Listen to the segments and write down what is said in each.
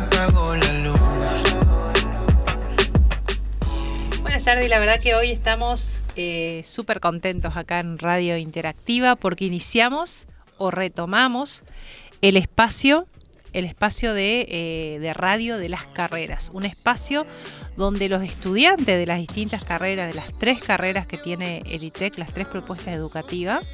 apagó la luz. Buenas tardes, la verdad que hoy estamos eh, súper contentos acá en Radio Interactiva porque iniciamos o retomamos el espacio el espacio de, eh, de, radio de las carreras, un espacio donde los estudiantes de las distintas carreras, de las tres carreras que tiene el ITEC, las tres propuestas educativas,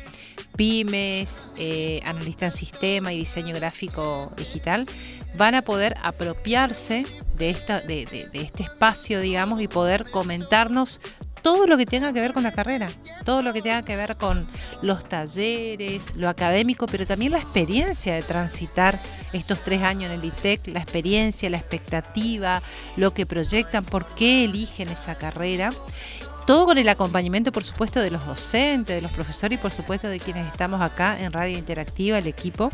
pymes, eh, analista en sistema y diseño gráfico digital, van a poder apropiarse de, esta, de, este espacio, digamos, y poder comentarnos todo lo que tenga que ver con la carrera, todo lo que tenga que ver con los talleres, lo académico, pero también la experiencia de transitar estos tres años en el ITEC, la experiencia, la expectativa, lo que proyectan, por qué eligen esa carrera. Todo con el acompañamiento, por supuesto, de los docentes, de los profesores y, por supuesto, de quienes estamos acá en Radio Interactiva, el equipo.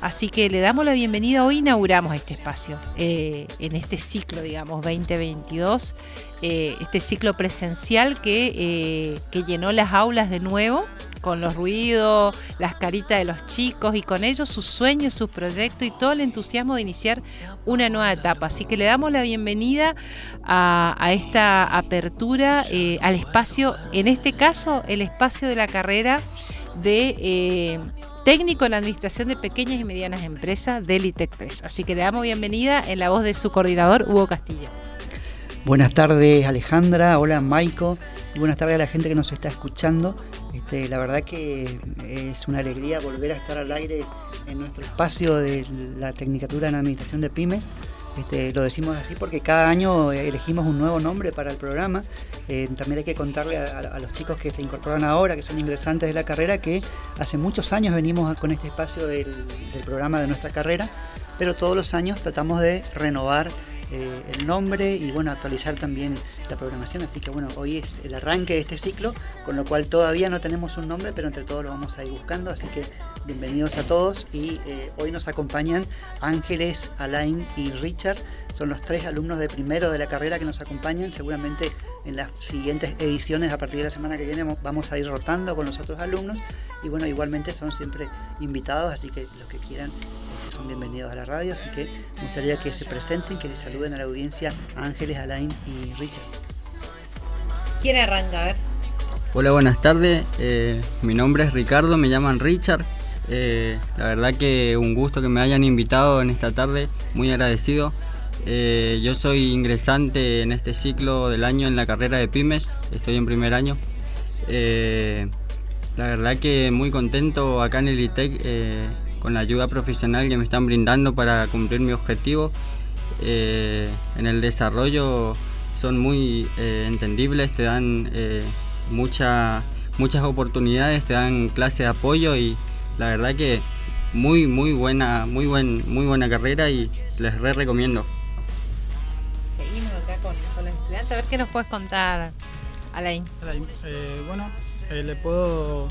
Así que le damos la bienvenida. Hoy inauguramos este espacio eh, en este ciclo, digamos, 2022. Eh, este ciclo presencial que, eh, que llenó las aulas de nuevo con los ruidos, las caritas de los chicos y con ellos sus sueños, sus proyectos y todo el entusiasmo de iniciar una nueva etapa. Así que le damos la bienvenida a, a esta apertura al espacio, en este caso el espacio de la carrera de técnico en administración de pequeñas y medianas empresas del ITEC 3. Así que le damos bienvenida en la voz de su coordinador, Hugo Castillo. Buenas tardes Alejandra, hola Maiko y buenas tardes a la gente que nos está escuchando. Este, la verdad que es una alegría volver a estar al aire en nuestro espacio de la Tecnicatura en Administración de Pymes. Este, lo decimos así porque cada año elegimos un nuevo nombre para el programa. Eh, también hay que contarle a, los chicos que se incorporan ahora, que son ingresantes de la carrera, que hace muchos años venimos con este espacio del programa de nuestra carrera, pero todos los años tratamos de renovar eh, el nombre y bueno, actualizar también la programación. Así que bueno, hoy es el arranque de este ciclo, con lo cual todavía no tenemos un nombre, pero entre todos lo vamos a ir buscando. Así que bienvenidos a todos y eh, hoy nos acompañan Ángeles, Alain y Richard. Son los tres alumnos de primero de la carrera que nos acompañan. Seguramente en las siguientes ediciones, a partir de la semana que viene, vamos a ir rotando con los otros alumnos. Y bueno, igualmente son siempre invitados, así que los que quieran son bienvenidos a la radio, así que me gustaría que se presenten, que les saluden a la audiencia Ángeles, Alain y Richard. ¿Quién arranca? A ver. Hola, buenas tardes. Eh, mi nombre es Ricardo, me llaman Richard. Eh, la verdad que un gusto que me hayan invitado en esta tarde, muy agradecido. Eh, yo soy ingresante en este ciclo del año en la carrera de pymes, estoy en primer año. la verdad que muy contento acá en el ITEC con la ayuda profesional que me están brindando para cumplir mi objetivo. Eh, en el desarrollo son muy eh, entendibles, te dan eh, muchas oportunidades, te dan clases de apoyo y la verdad que muy muy buena, muy buen, muy buena carrera y les re recomiendo. Seguimos acá con, los estudiantes, a ver qué nos puedes contar, Alain. Alain bueno, le puedo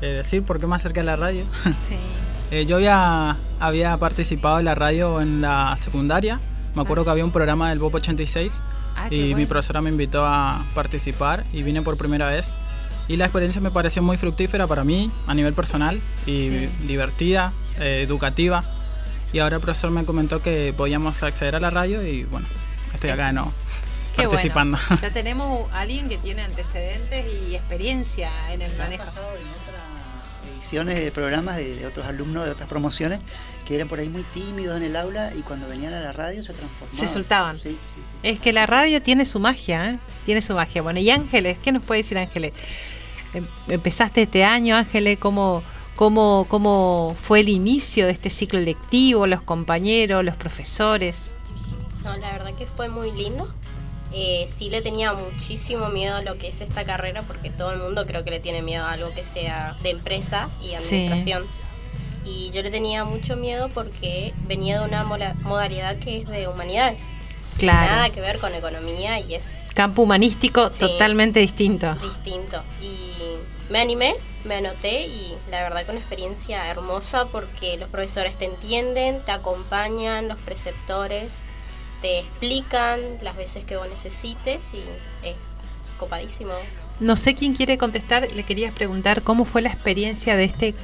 decir por qué me acerqué a la radio. Sí. Eh, yo había, había participado en la radio en la secundaria. Me acuerdo que había un programa del BOP 86 ah, y mi profesora me invitó a participar y vine por primera vez. Y la experiencia me pareció muy fructífera para mí a nivel personal y divertida, eh, educativa. Y ahora el profesor me comentó que podíamos acceder a la radio y bueno, estoy acá de nuevo. participando. Ya tenemos a alguien que tiene antecedentes y experiencia en el manejo de programas de, otros alumnos de otras promociones que eran por ahí muy tímidos en el aula y cuando venían a la radio se transformaban. Se soltaban. Es que la radio tiene su magia, ¿eh? tiene su magia. Bueno, y Ángeles, ¿qué nos puede decir Ángeles? Em, empezaste este año, Ángeles, ¿cómo, cómo, cómo fue el inicio de este ciclo lectivo, los compañeros, los profesores? No, la verdad que fue muy lindo. Eh, sí le tenía muchísimo miedo a lo que es esta carrera, porque todo el mundo creo que le tiene miedo a algo que sea de empresas y administración. Y yo le tenía mucho miedo porque venía de una modalidad que es de humanidades. Claro. Nada que ver con economía y es... Campo humanístico totalmente distinto. Distinto. Y me animé, me anoté y la verdad que una experiencia hermosa porque los profesores te entienden, te acompañan, los preceptores te explican las veces que vos necesites y es copadísimo. No sé quién quiere contestar, le quería preguntar cómo fue la experiencia de este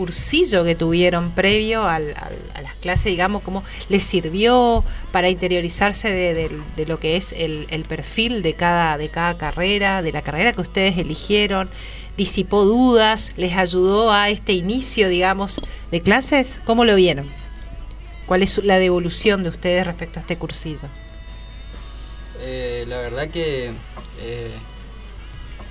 cursillo que tuvieron previo a las clases, digamos, cómo les sirvió para interiorizarse de, lo que es el, perfil de cada, de cada carrera, de la carrera que ustedes eligieron, disipó dudas, les ayudó a este inicio, digamos, de clases. ¿Cómo lo vieron? ¿Cuál es la devolución de ustedes respecto a este cursillo? Eh, la verdad que eh,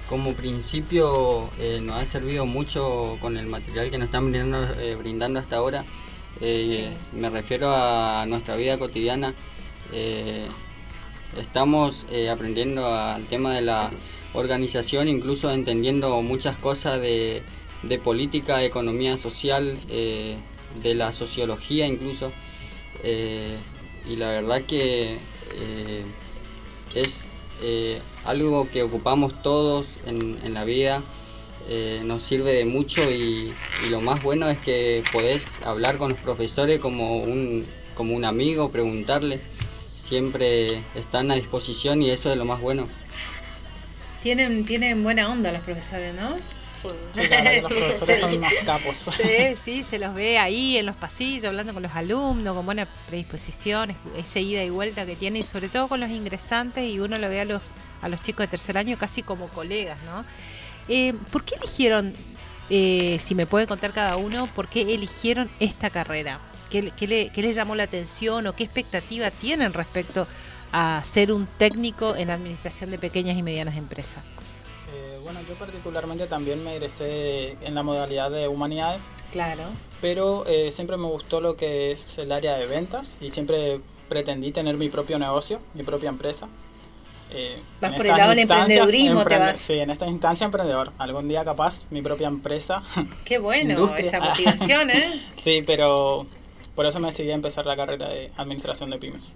como principio eh, nos ha servido mucho con el material que nos están brindando, hasta ahora. Me refiero a nuestra vida cotidiana. estamos aprendiendo al tema de la organización, incluso entendiendo muchas cosas de, de política, economía social, de la sociología incluso. Y la verdad que es eh, algo que ocupamos todos en, la vida, eh, nos sirve de mucho y, lo más bueno es que podés hablar con los profesores como un, como un amigo, preguntarle, siempre están a disposición y eso es lo más bueno. Tienen, tienen buena onda los profesores, ¿no? Sí, Sí, se los ve ahí en los pasillos, hablando con los alumnos, con buena predisposición, esa ida y vuelta que tiene, y sobre todo con los ingresantes, y uno lo ve a los, a los chicos de tercer año casi como colegas, ¿no? Eh, ¿Por qué eligieron, eh, si me puede contar cada uno, por qué eligieron esta carrera? ¿Qué, le, ¿Qué les llamó la atención o qué expectativa tienen respecto a ser un técnico en administración de pequeñas y medianas empresas? Bueno, yo particularmente también me egresé en la modalidad de humanidades. Claro. Pero eh, siempre me gustó lo que es el área de ventas y siempre pretendí tener mi propio negocio, mi propia empresa. Eh, vas por el lado del emprendedurismo, te vas. Sí, en esta instancia emprendedor. Algún día capaz mi propia empresa. Qué bueno, esa motivación, ¿eh? sí, pero por eso me decidí a empezar la carrera de administración de pymes.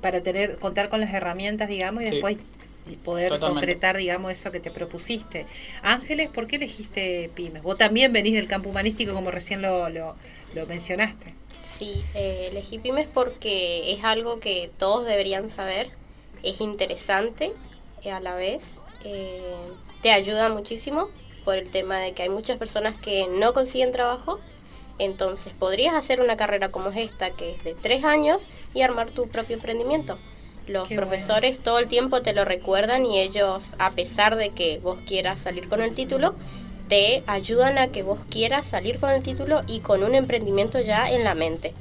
Para tener, contar con las herramientas, digamos, y después y poder concretar, digamos, eso que te propusiste. Ángeles, ¿por qué elegiste pymes? Vos también venís del campo humanístico, como recién lo, lo, mencionaste. Sí, eh, elegí pymes porque es algo que todos deberían saber, es interesante a la vez, eh, te ayuda muchísimo por el tema de que hay muchas personas que no consiguen trabajo, entonces podrías hacer una carrera como esta, que es de tres años, y armar tu propio emprendimiento. Los profesores todo el tiempo te lo recuerdan y ellos, a pesar de que vos quieras salir con el título, te ayudan a que vos quieras salir con el título y con un emprendimiento ya en la mente.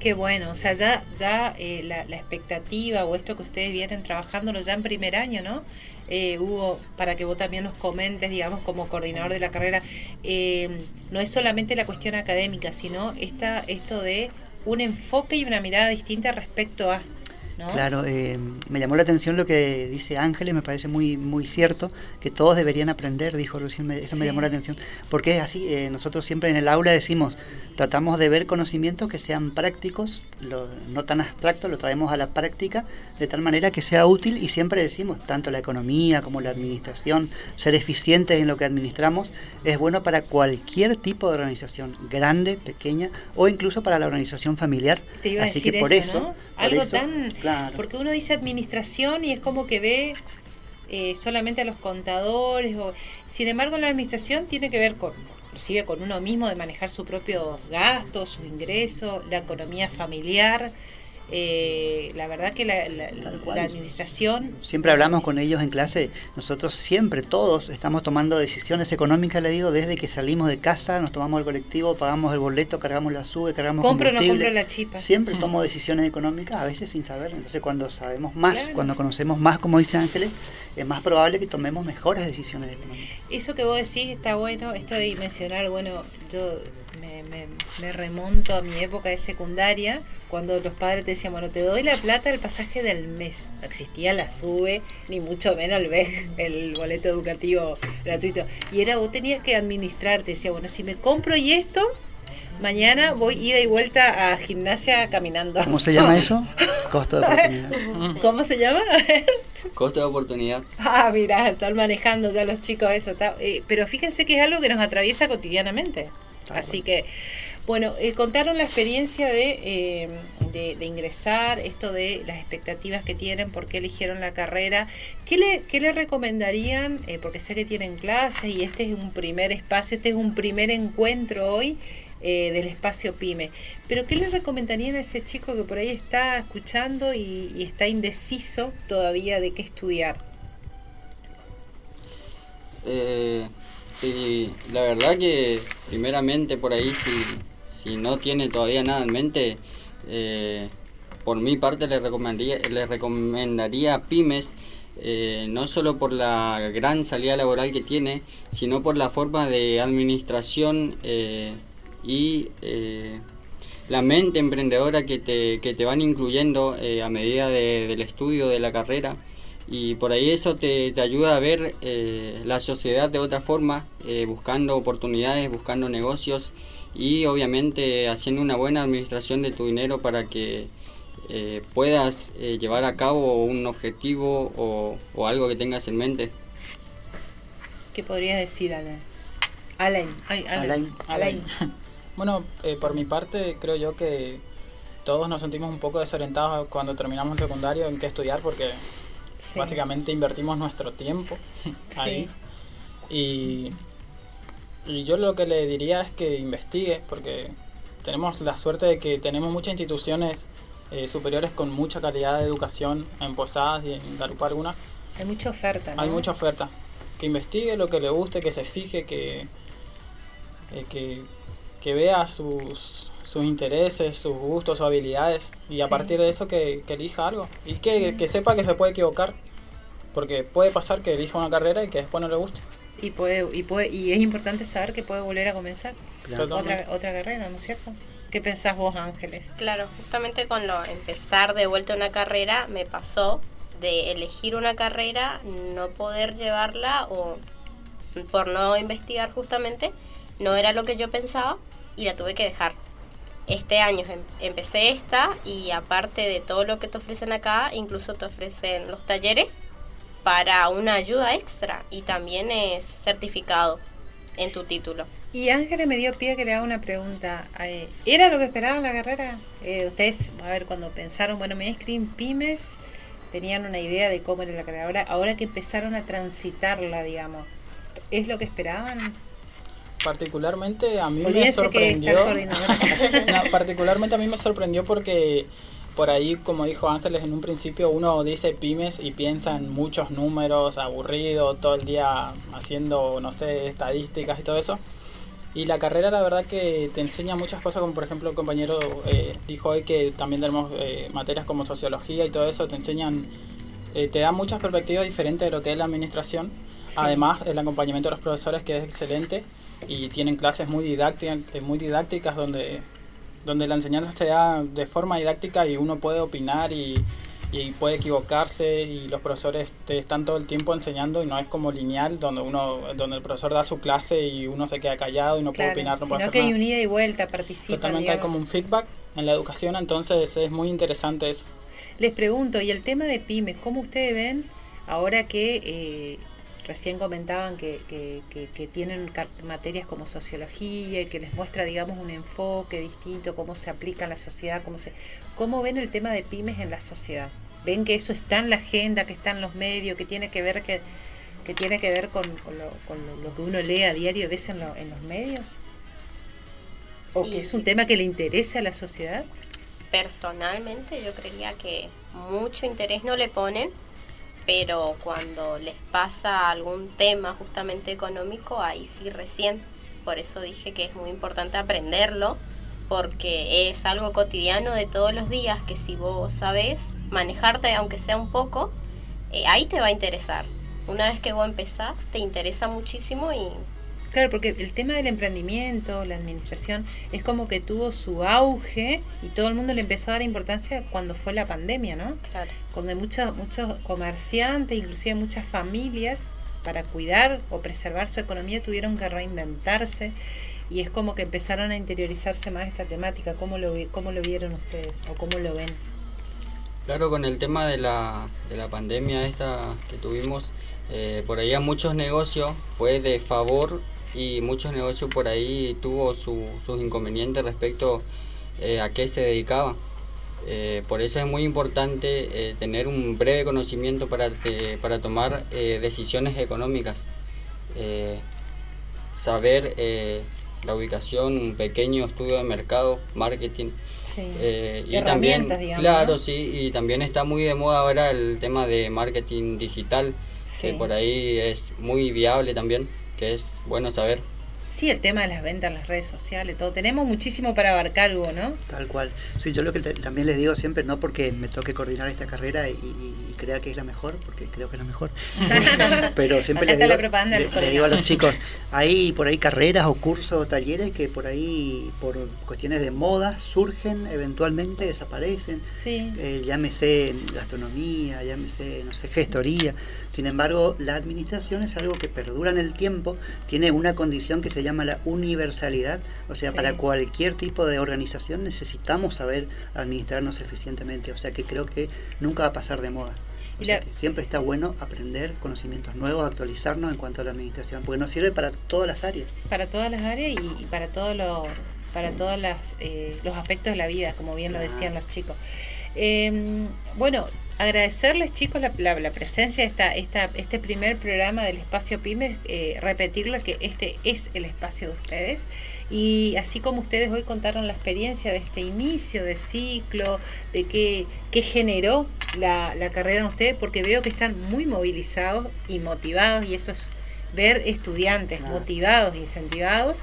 Qué bueno, o sea, ya, ya eh, la, expectativa o esto que ustedes vienen trabajándolo ya en primer año, ¿no? Eh, Hugo, para que vos también nos comentes, digamos, como coordinador de la carrera, eh, no es solamente la cuestión académica, sino esta, esto de un enfoque y una mirada distinta respecto a Claro, eh, me llamó la atención lo que dice Ángeles, me parece muy muy cierto, que todos deberían aprender, dijo recién, eso me llamó la atención, porque es así, eh, nosotros siempre en el aula decimos, tratamos de ver conocimientos que sean prácticos, no tan abstractos, lo traemos a la práctica, de tal manera que sea útil y siempre decimos, tanto la economía como la administración, ser eficientes en lo que administramos, es bueno para cualquier tipo de organización, grande, pequeña o incluso para la organización familiar. Te iba Así que por eso, Algo tan porque uno dice administración y es como que ve eh, solamente a los contadores. O, sin embargo, la administración tiene que ver con, recibe con uno mismo de manejar su propio gasto, su ingreso, la economía familiar. Eh, la verdad que la, administración... Siempre hablamos con ellos en clase, nosotros siempre, todos, estamos tomando decisiones económicas, le digo, desde que salimos de casa, nos tomamos el colectivo, pagamos el boleto, cargamos la sube, cargamos compro o no compro la chipa. Siempre tomo decisiones económicas, a veces sin saber. Entonces cuando sabemos más, cuando conocemos más, como dice Ángeles, es más probable que tomemos mejores decisiones económicas. Eso que vos decís está bueno, esto de dimensionar, bueno, yo me, me, remonto a mi época de secundaria, cuando los padres te decían, bueno, te doy la plata del pasaje del mes. No existía la SUBE, ni mucho menos el BEG, el boleto educativo gratuito. Y era, vos tenías que administrar, te decía, bueno, si me compro y esto, mañana voy ida y vuelta a gimnasia caminando. ¿Cómo se llama eso? Costo de oportunidad. ¿Cómo se llama? Costo de oportunidad. Ah, mira, están manejando ya los chicos eso. Eh, pero fíjense que es algo que nos atraviesa cotidianamente. Así que, Bueno, eh, contaron la experiencia de, de, ingresar, esto de las expectativas que tienen, por qué eligieron la carrera. ¿Qué le, qué le recomendarían? porque sé que tienen clases y este es un primer espacio, este es un primer encuentro hoy eh, del espacio PYME. Pero ¿qué le recomendarían a ese chico que por ahí está escuchando y, está indeciso todavía de qué estudiar? Eh, la verdad que primeramente por ahí si, si no tiene todavía nada en mente, eh, por mi parte le recomendaría, le recomendaría pymes, no solo por la gran salida laboral que tiene, sino por la forma de administración y eh, la mente emprendedora que te, que te van incluyendo eh, a medida del estudio de la carrera y por ahí eso te, te ayuda a ver eh, la sociedad de otra forma, buscando oportunidades, buscando negocios y obviamente haciendo una buena administración de tu dinero para que puedas llevar a cabo un objetivo o, o, algo que tengas en mente. ¿Qué podrías decir, Alain? Alain. Alain. Alain. Bueno, eh, por mi parte creo yo que todos nos sentimos un poco desorientados cuando terminamos el secundario en qué estudiar porque básicamente invertimos nuestro tiempo ahí. Y, y yo lo que le diría es que investigue porque tenemos la suerte de que tenemos muchas instituciones eh, superiores con mucha calidad de educación en Posadas y en Garupa alguna. Hay mucha oferta. Hay mucha oferta. Que investigue lo que le guste, que se fije, que, eh, que que vea sus, sus intereses, sus gustos, sus habilidades y a partir de eso que, elija algo y que, sepa que se puede equivocar porque puede pasar que elija una carrera y que después no le guste. Y puede, y puede, y es importante saber que puede volver a comenzar otra, otra carrera, ¿no es cierto? ¿Qué pensás vos, Ángeles? Claro, justamente con lo empezar de vuelta una carrera me pasó de elegir una carrera, no poder llevarla o por no investigar justamente, no era lo que yo pensaba y la tuve que dejar. Este año em, empecé esta y aparte de todo lo que te ofrecen acá, incluso te ofrecen los talleres para una ayuda extra y también es certificado en tu título. Y Ángeles me dio pie que le haga una pregunta. Eh, ¿Era lo que esperaban la carrera? Eh, ustedes, a ver, cuando pensaron, bueno, me escriben pymes, tenían una idea de cómo era la carrera. Ahora, ahora que empezaron a transitarla, digamos, ¿es lo que esperaban? Particularmente a mí me sorprendió. particularmente a mí me sorprendió porque por ahí, como dijo Ángeles en un principio, uno dice pymes y piensa en muchos números, aburrido, todo el día haciendo, no sé, estadísticas y todo eso. Y la carrera, la verdad, que te enseña muchas cosas, como por ejemplo el compañero eh, dijo hoy que también tenemos eh, materias como sociología y todo eso, te enseñan, eh, te da muchas perspectivas diferentes de lo que es la administración. Además, el acompañamiento de los profesores, que es excelente y tienen clases muy didácticas, eh, muy didácticas donde, donde la enseñanza se da de forma didáctica y uno puede opinar y, puede equivocarse y los profesores te están todo el tiempo enseñando y no es como lineal donde uno donde el profesor da su clase y uno se queda callado y no puede opinar no puede sino que hay unida y vuelta participa totalmente hay como un feedback en la educación entonces es muy interesante eso. Les pregunto y el tema de pymes cómo ustedes ven ahora que eh, Recién comentaban que, que, tienen materias como sociología y que les muestra, digamos, un enfoque distinto, cómo se aplica en la sociedad, cómo, se, cómo ven el tema de pymes en la sociedad. ¿Ven que eso está en la agenda, que está en los medios, que tiene que ver, que, que, tiene que ver con, lo, con lo, que uno lee a diario a veces en, en los medios? ¿O que es un tema que le interesa a la sociedad? Personalmente yo creía que mucho interés no le ponen pero cuando les pasa algún tema justamente económico, ahí sí recién. Por eso dije que es muy importante aprenderlo, porque es algo cotidiano de todos los días que si vos sabés manejarte, aunque sea un poco, eh, ahí te va a interesar. Una vez que vos empezás, te interesa muchísimo y Claro, porque el tema del emprendimiento, la administración, es como que tuvo su auge y todo el mundo le empezó a dar importancia cuando fue la pandemia, ¿no? Claro. Cuando muchos muchos comerciantes, inclusive muchas familias, para cuidar o preservar su economía tuvieron que reinventarse y es como que empezaron a interiorizarse más esta temática. ¿Cómo lo, cómo lo vieron ustedes o cómo lo ven? Claro, con el tema de la, de la pandemia esta que tuvimos, eh, por ahí a muchos negocios fue de favor y muchos negocios por ahí tuvo sus inconvenientes respecto eh, a qué se dedicaba. Eh, por eso es muy importante eh, tener un breve conocimiento para, para tomar decisiones económicas. saber la ubicación, un pequeño estudio de mercado, marketing. y también, claro, sí, y también está muy de moda ahora el tema de marketing digital, que por ahí es muy viable también, que es bueno saber. Sí, el tema de las ventas en las redes sociales, todo. Tenemos muchísimo para abarcar, Hugo, ¿no? Tal cual. Sí, yo lo que también les digo siempre, no porque me toque coordinar esta carrera y, crea que es la mejor, porque creo que es la mejor. Pero siempre les digo, a los chicos, hay por ahí carreras o cursos o talleres que por ahí, por cuestiones de moda, surgen, eventualmente desaparecen. Sí. Eh, llámese gastronomía, llámese, no sé, gestoría. Sin embargo, la administración es algo que perdura en el tiempo, tiene una condición que se llama la universalidad, o sea, para cualquier tipo de organización necesitamos saber administrarnos eficientemente, o sea que creo que nunca va a pasar de moda. siempre está bueno aprender conocimientos nuevos, actualizarnos en cuanto a la administración, porque nos sirve para todas las áreas. Para todas las áreas y, para todos los para todos eh, los aspectos de la vida, como bien lo decían los chicos. Em, bueno, agradecerles chicos la, la, presencia de esta, esta, este primer programa del espacio pymes, eh, repetirlo que este es el espacio de ustedes. Y así como ustedes hoy contaron la experiencia de este inicio de ciclo, de qué, qué generó la, la carrera en ustedes, porque veo que están muy movilizados y motivados y eso es ver estudiantes motivados, incentivados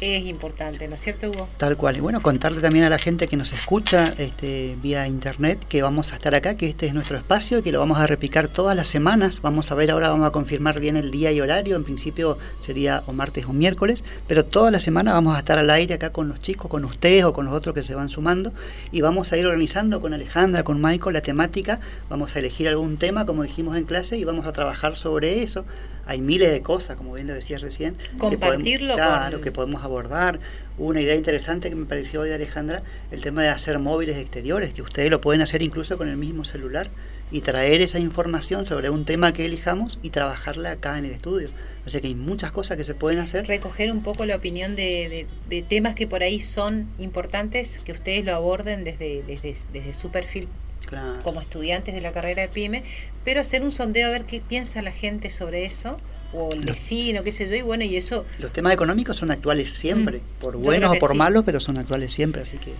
es importante, ¿no es cierto, Hugo? Tal cual. Y bueno, contarle también a la gente que nos escucha este, vía internet que vamos a estar acá, que este es nuestro espacio que lo vamos a repicar todas las semanas. Vamos a ver ahora, vamos a confirmar bien el día y horario. En principio sería o martes o miércoles, pero toda la semana vamos a estar al aire acá con los chicos, con ustedes o con los otros que se van sumando y vamos a ir organizando con Alejandra, con Michael la temática. Vamos a elegir algún tema, como dijimos en clase, y vamos a trabajar sobre eso hay miles de cosas, como bien lo decías recién. Compartirlo. Que podemos, claro, que podemos abordar. Una idea interesante que me pareció hoy de Alejandra, el tema de hacer móviles exteriores, que ustedes lo pueden hacer incluso con el mismo celular y traer esa información sobre un tema que elijamos y trabajarla acá en el estudio. O sea que hay muchas cosas que se pueden hacer. Recoger un poco la opinión de, de, temas que por ahí son importantes, que ustedes lo aborden desde, desde, desde su perfil como estudiantes de la carrera de PYME, pero hacer un sondeo a ver qué piensa la gente sobre eso, o el vecino, qué sé yo, y bueno, y eso... Los temas económicos son actuales siempre, mm, por buenos o por malos, pero son actuales siempre, así que...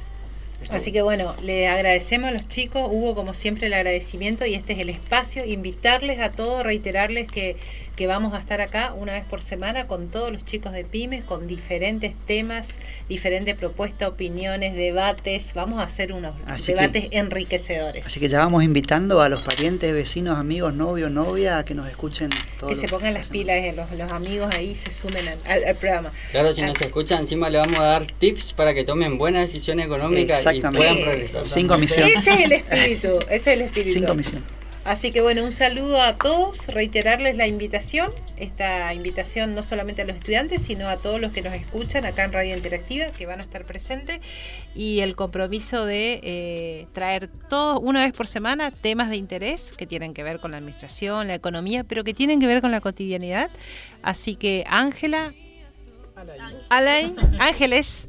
Así que bueno, le agradecemos a los chicos, hubo como siempre el agradecimiento y este es el espacio, invitarles a todos, reiterarles que que vamos a estar acá una vez por semana con todos los chicos de pymes, con diferentes temas, diferentes propuestas, opiniones, debates. Vamos a hacer unos debates enriquecedores. Así que ya vamos invitando a los parientes, vecinos, amigos, novios, novia, a que nos escuchen. Todos que se pongan las pilas, eh, los, los, amigos ahí se sumen al, programa. Claro, si nos escuchan, encima le vamos a dar tips para que tomen buenas decisiones económicas y Sin comisión. Ese es el espíritu, ese es el espíritu. Sin comisión. Así que bueno, un saludo a todos, reiterarles la invitación, esta invitación no solamente a los estudiantes, sino a todos los que nos escuchan acá en Radio Interactiva, que van a estar presentes, y el compromiso de eh, traer todos, una vez por semana, temas de interés que tienen que ver con la administración, la economía, pero que tienen que ver con la cotidianidad. Así que Ángela, Alain, Ángeles,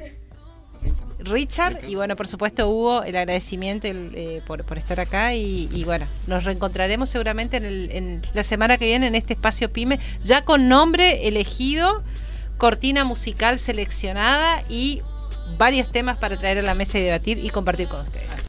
Richard y bueno, por supuesto Hugo, el agradecimiento eh, por, estar acá y, bueno, nos reencontraremos seguramente en, la semana que viene en este espacio PyME, ya con nombre elegido, cortina musical seleccionada y varios temas para traer a la mesa y debatir y compartir con ustedes.